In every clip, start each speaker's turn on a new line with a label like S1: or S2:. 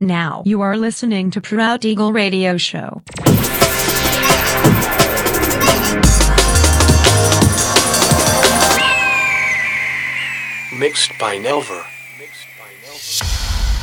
S1: Now you are listening to Proud Eagle Radio Show.
S2: Mixed by Nelver.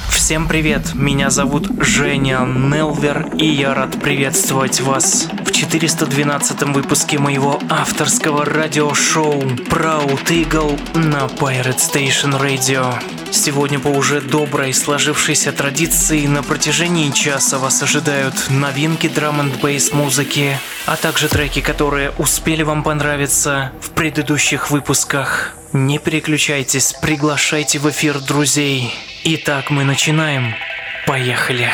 S3: Всем привет, меня зовут Женя Нелвер, и я рад приветствовать вас 412 выпуске моего авторского радиошоу Proud Eagle на Pirate Station Radio. Сегодня по уже доброй сложившейся традиции на протяжении часа вас ожидают новинки драм н бейс музыки, а также треки, которые успели вам понравиться в предыдущих выпусках. Не переключайтесь, приглашайте в эфир друзей. Итак, мы начинаем. Поехали.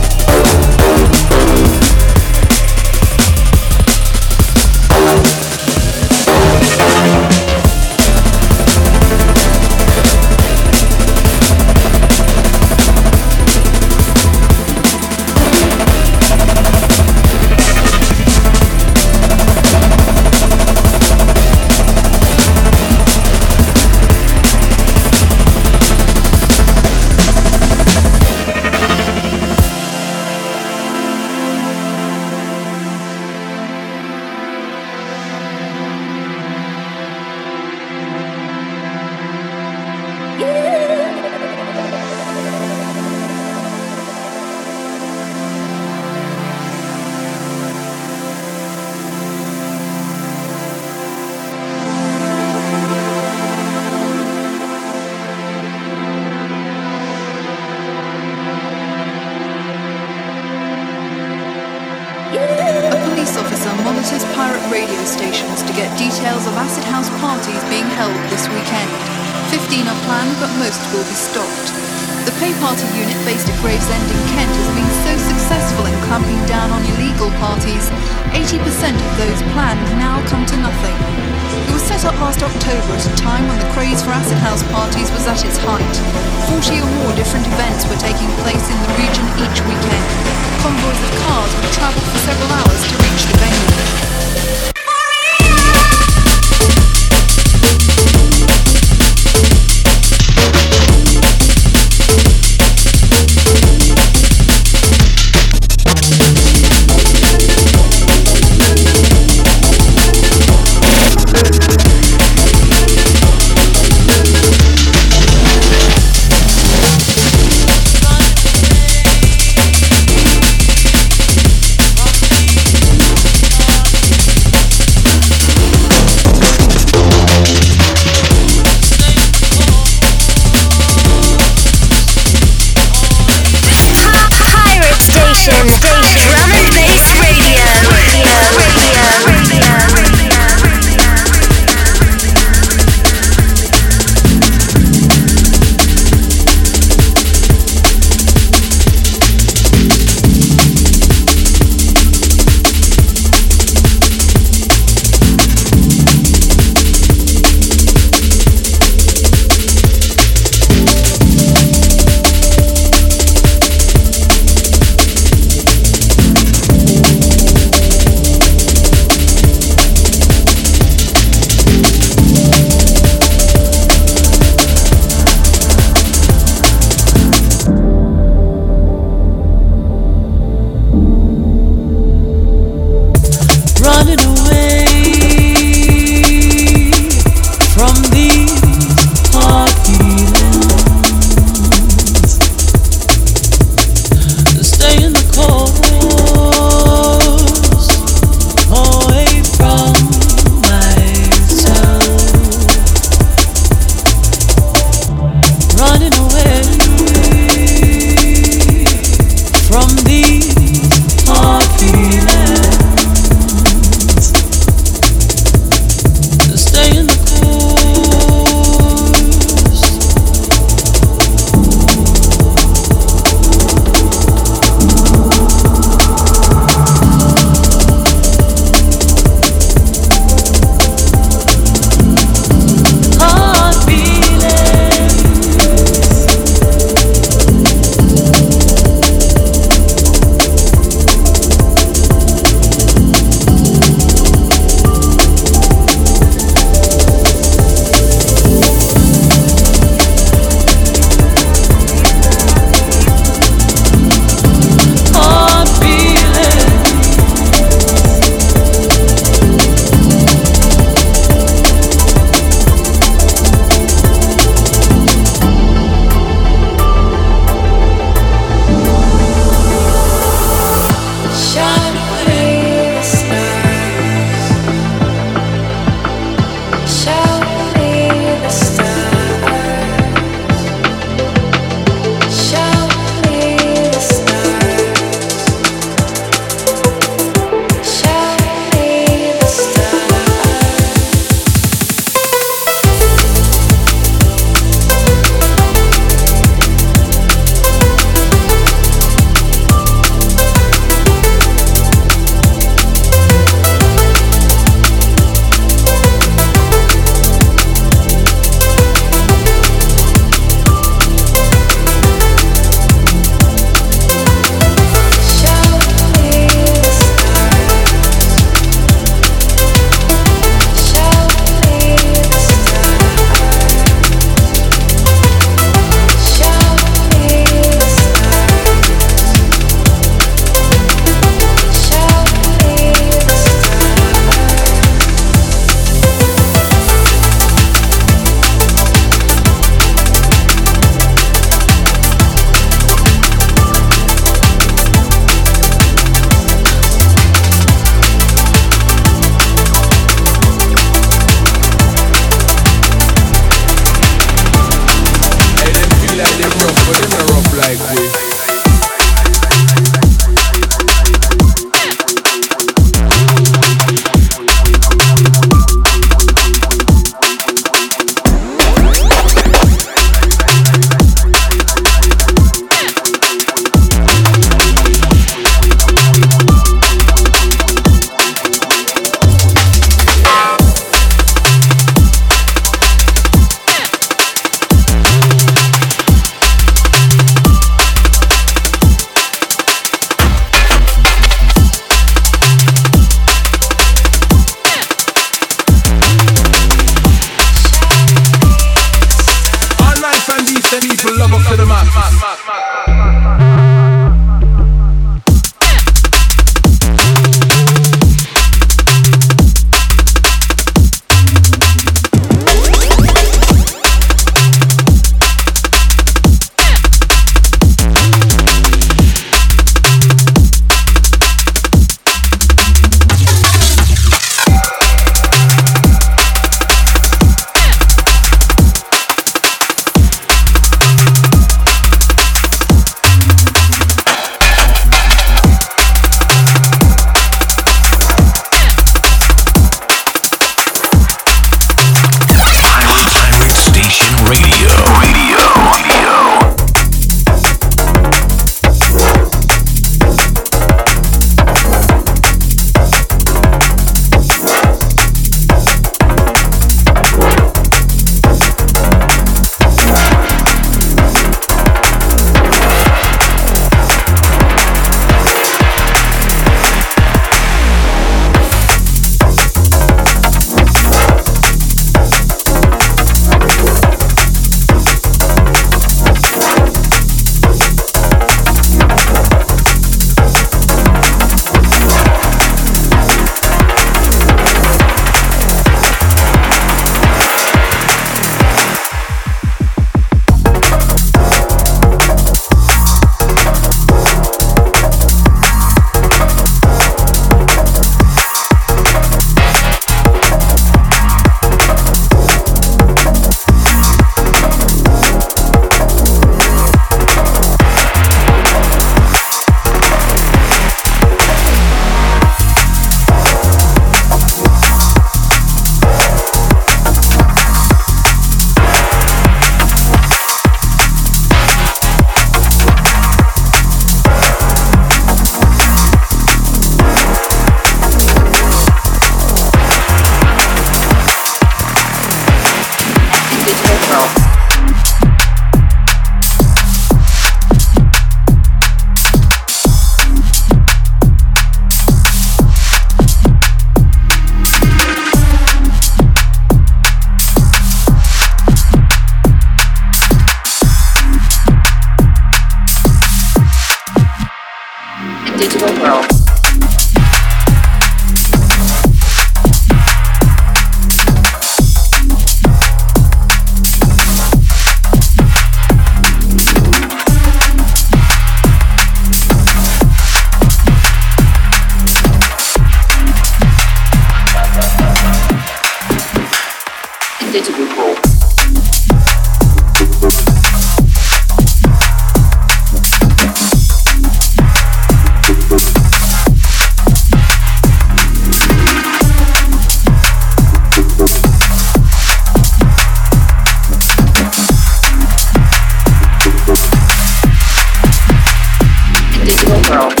S4: yourself.